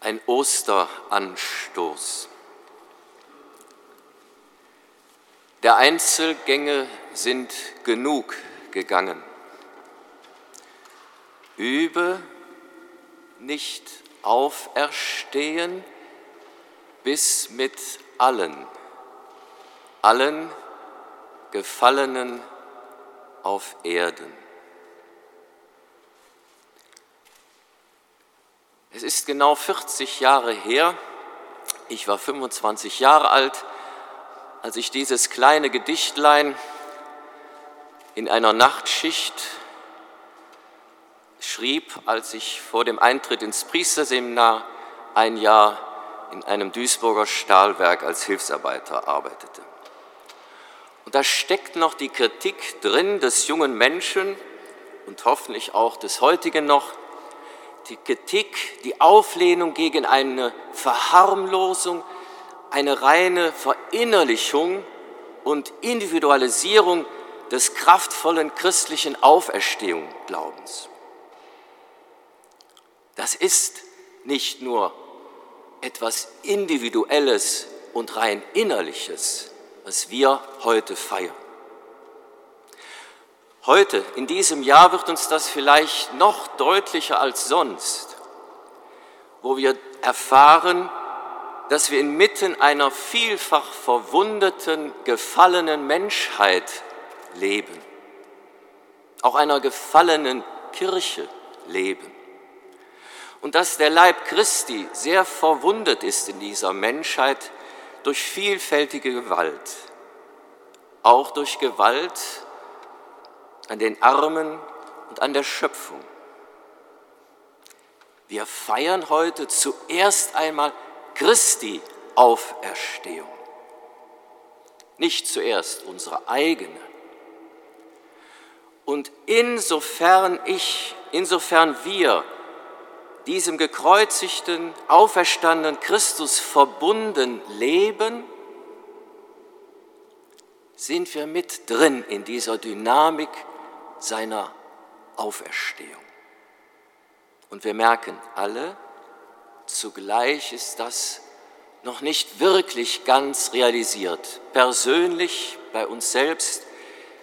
ein Osteranstoß. Der Einzelgänge sind genug gegangen. Übe nicht auferstehen bis mit allen, allen Gefallenen auf Erden. Es ist genau 40 Jahre her, ich war 25 Jahre alt, als ich dieses kleine Gedichtlein in einer Nachtschicht schrieb, als ich vor dem Eintritt ins Priesterseminar ein Jahr in einem Duisburger Stahlwerk als Hilfsarbeiter arbeitete. Und da steckt noch die Kritik drin des jungen Menschen und hoffentlich auch des heutigen noch, die Kritik, die Auflehnung gegen eine Verharmlosung, eine reine Verinnerlichung und Individualisierung des kraftvollen christlichen Auferstehungsglaubens. Das ist nicht nur etwas Individuelles und rein Innerliches, was wir heute feiern. Heute, in diesem Jahr, wird uns das vielleicht noch deutlicher als sonst, wo wir erfahren, dass wir inmitten einer vielfach verwundeten, gefallenen Menschheit leben, auch einer gefallenen Kirche leben. Und dass der Leib Christi sehr verwundet ist in dieser Menschheit durch vielfältige Gewalt, auch durch Gewalt, an den Armen und an der Schöpfung. Wir feiern heute zuerst einmal Christi Auferstehung. Nicht zuerst unsere eigene. Und insofern ich, insofern wir diesem gekreuzigten, auferstandenen Christus verbunden leben, sind wir mit drin in dieser Dynamik seiner Auferstehung. Und wir merken alle, zugleich ist das noch nicht wirklich ganz realisiert, persönlich bei uns selbst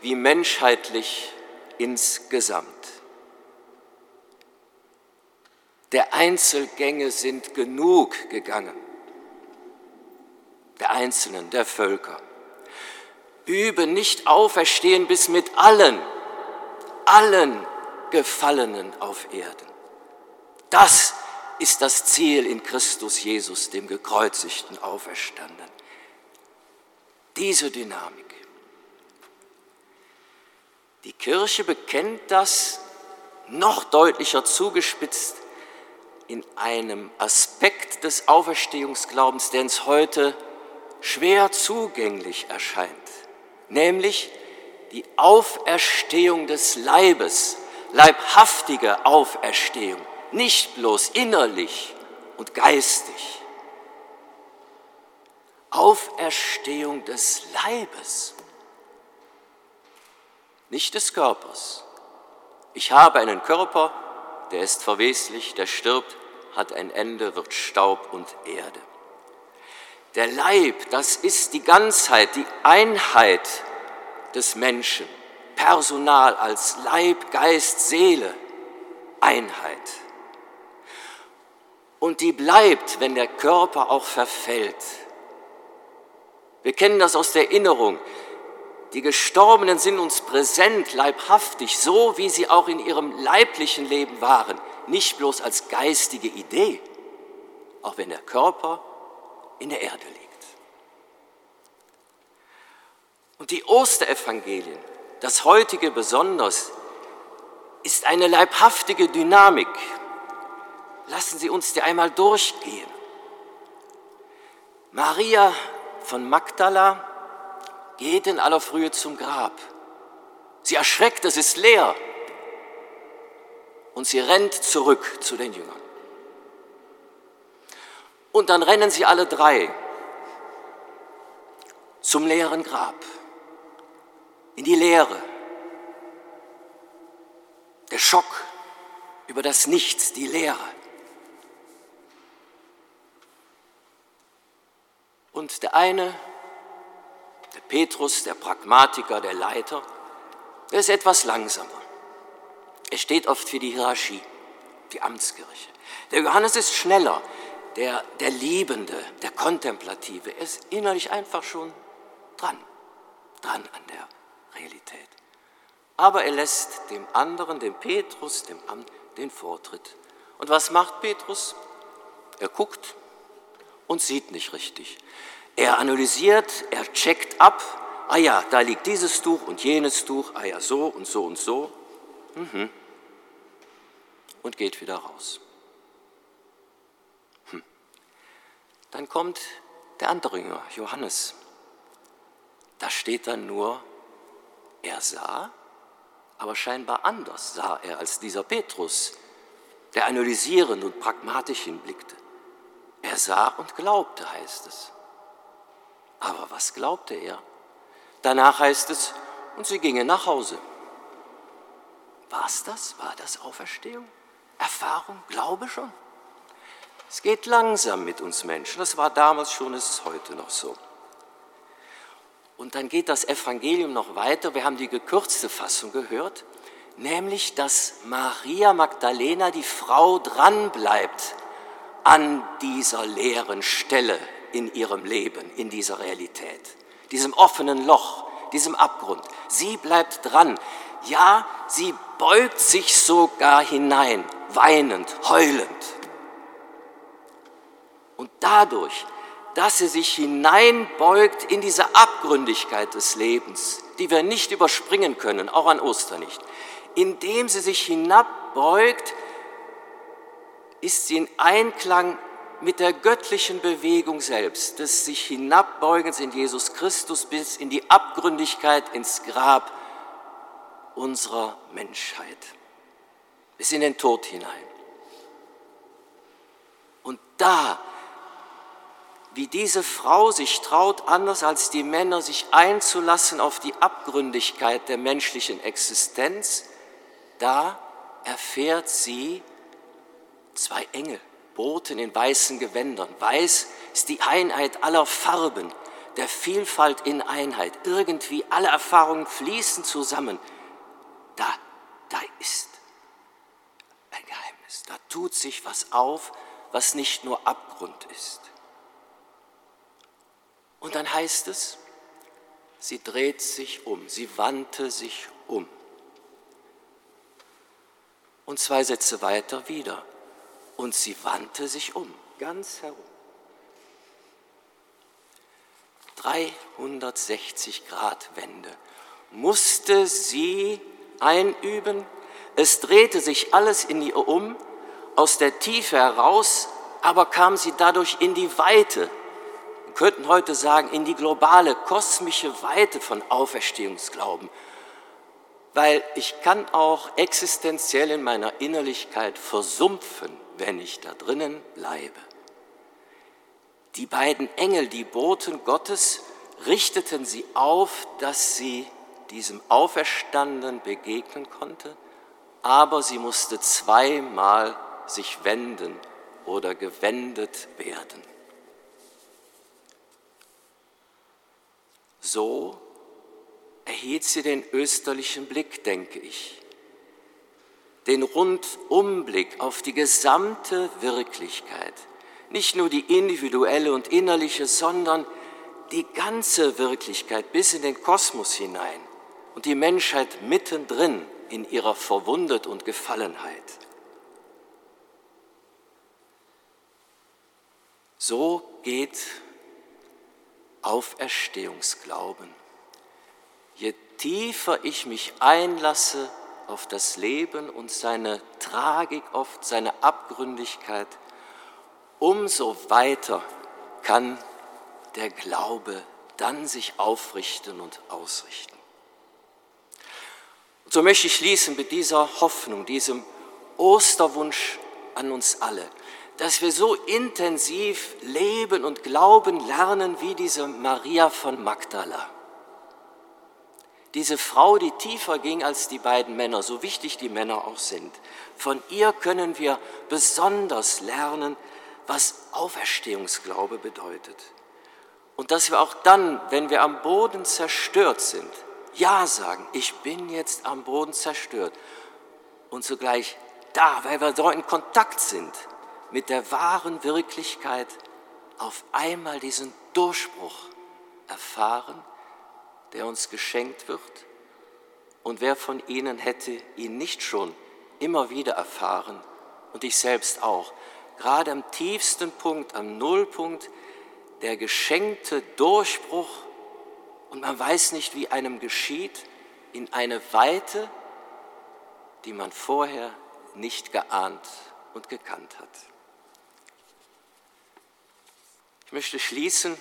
wie menschheitlich insgesamt. Der Einzelgänge sind genug gegangen, der Einzelnen, der Völker. Übe nicht auferstehen bis mit allen, allen Gefallenen auf Erden. Das ist das Ziel in Christus Jesus, dem gekreuzigten Auferstandenen. Diese Dynamik. Die Kirche bekennt das noch deutlicher zugespitzt in einem Aspekt des Auferstehungsglaubens, der uns heute schwer zugänglich erscheint, nämlich die Auferstehung des Leibes, leibhaftige Auferstehung, nicht bloß innerlich und geistig. Auferstehung des Leibes, nicht des Körpers. Ich habe einen Körper, der ist verweslich, der stirbt, hat ein Ende, wird Staub und Erde. Der Leib, das ist die Ganzheit, die Einheit des Menschen, Personal als Leib, Geist, Seele, Einheit. Und die bleibt, wenn der Körper auch verfällt. Wir kennen das aus der Erinnerung. Die Gestorbenen sind uns präsent, leibhaftig, so wie sie auch in ihrem leiblichen Leben waren, nicht bloß als geistige Idee, auch wenn der Körper in der Erde liegt. Und die Osterevangelien, das heutige besonders, ist eine leibhaftige Dynamik. Lassen Sie uns die einmal durchgehen. Maria von Magdala geht in aller Frühe zum Grab. Sie erschreckt, es ist leer. Und sie rennt zurück zu den Jüngern. Und dann rennen sie alle drei zum leeren Grab in die Leere. Der Schock über das Nichts, die Leere. Und der eine, der Petrus, der Pragmatiker, der Leiter, der ist etwas langsamer. Er steht oft für die Hierarchie, die Amtskirche. Der Johannes ist schneller, der, der Liebende, der Kontemplative. Er ist innerlich einfach schon dran, dran an der Realität. Aber er lässt dem anderen, dem Petrus, dem Amt, den Vortritt. Und was macht Petrus? Er guckt und sieht nicht richtig. Er analysiert, er checkt ab, ah ja, da liegt dieses Tuch und jenes Tuch, ah ja, so und so und so. Mhm. Und geht wieder raus. Hm. Dann kommt der andere Jünger, Johannes. Da steht dann nur, er sah, aber scheinbar anders sah er als dieser Petrus, der analysierend und pragmatisch hinblickte. Er sah und glaubte, heißt es. Aber was glaubte er? Danach heißt es, und sie gingen nach Hause. War es das? War das Auferstehung? Erfahrung? Glaube schon? Es geht langsam mit uns Menschen. Das war damals schon, es ist heute noch so. Und dann geht das Evangelium noch weiter. Wir haben die gekürzte Fassung gehört, nämlich, dass Maria Magdalena, die Frau, dranbleibt an dieser leeren Stelle in ihrem Leben, in dieser Realität, diesem offenen Loch, diesem Abgrund. Sie bleibt dran. Ja, sie beugt sich sogar hinein, weinend, heulend. Und dadurch, dass sie sich hineinbeugt in diese Abgründigkeit des Lebens, die wir nicht überspringen können, auch an Ostern nicht, indem sie sich hinabbeugt, ist sie in Einklang mit der göttlichen Bewegung selbst, des sich hinabbeugens in Jesus Christus bis in die Abgründigkeit, ins Grab unserer Menschheit, bis in den Tod hinein. Und da, wie diese Frau sich traut, anders als die Männer, sich einzulassen auf die Abgründigkeit der menschlichen Existenz, da erfährt sie zwei Engel, Boten in weißen Gewändern. Weiß ist die Einheit aller Farben, der Vielfalt in Einheit. Irgendwie alle Erfahrungen fließen zusammen. Da, da ist ein Geheimnis. Da tut sich was auf, was nicht nur Abgrund ist. Und dann heißt es, sie dreht sich um, sie wandte sich um. Und zwei Sätze weiter wieder. Und sie wandte sich um, ganz herum. 360 Grad Wende musste sie einüben. Es drehte sich alles in ihr um, aus der Tiefe heraus, aber kam sie dadurch in die Weite. Könnten heute sagen, in die globale, kosmische Weite von Auferstehungsglauben weil ich kann auch existenziell in meiner Innerlichkeit versumpfen, wenn ich da drinnen bleibe. Die beiden Engel, die Boten Gottes, richteten sie auf, dass sie diesem Auferstandenen begegnen konnte, aber sie musste zweimal sich wenden oder gewendet werden. So erhielt sie den österlichen Blick, denke ich, den Rundumblick auf die gesamte Wirklichkeit, nicht nur die individuelle und innerliche, sondern die ganze Wirklichkeit bis in den Kosmos hinein und die Menschheit mittendrin in ihrer Verwundet und Gefallenheit. So geht Auferstehungsglauben. Je tiefer ich mich einlasse auf das Leben und seine Tragik oft, seine Abgründigkeit, umso weiter kann der Glaube dann sich aufrichten und ausrichten. Und so möchte ich schließen mit dieser Hoffnung, diesem Osterwunsch an uns alle, dass wir so intensiv leben und glauben lernen wie diese Maria von Magdala diese Frau, die tiefer ging als die beiden Männer, so wichtig die Männer auch sind, von ihr können wir besonders lernen, was Auferstehungsglaube bedeutet. Und dass wir auch dann, wenn wir am Boden zerstört sind, Ja sagen, ich bin jetzt am Boden zerstört. Und zugleich da, weil wir dort in Kontakt sind mit der wahren Wirklichkeit, auf einmal diesen Durchbruch erfahren, der uns geschenkt wird. Und wer von Ihnen hätte ihn nicht schon immer wieder erfahren und ich selbst auch, gerade am tiefsten Punkt, am Nullpunkt, der geschenkte Durchbruch und man weiß nicht, wie einem geschieht, in eine Weite, die man vorher nicht geahnt und gekannt hat. Ich möchte schließen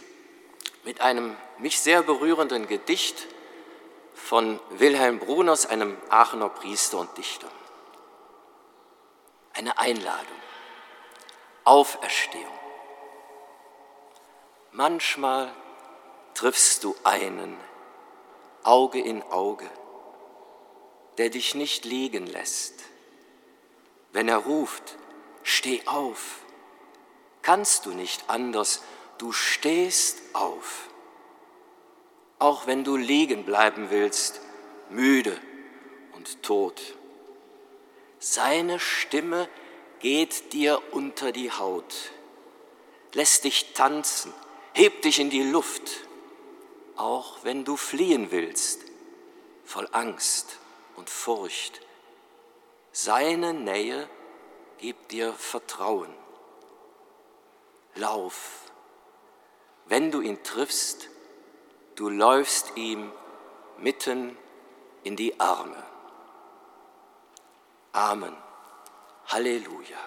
mit einem mich sehr berührenden Gedicht von Wilhelm Bruners, einem Aachener Priester und Dichter. Eine Einladung, Auferstehung. Manchmal triffst du einen, Auge in Auge, der dich nicht liegen lässt. Wenn er ruft, steh auf, kannst du nicht anders, du stehst auf. Auch wenn du liegen bleiben willst, müde und tot. Seine Stimme geht dir unter die Haut, lässt dich tanzen, hebt dich in die Luft, auch wenn du fliehen willst, voll Angst und Furcht. Seine Nähe gibt dir Vertrauen. Lauf, wenn du ihn triffst, du läufst ihm mitten in die Arme. Amen. Halleluja.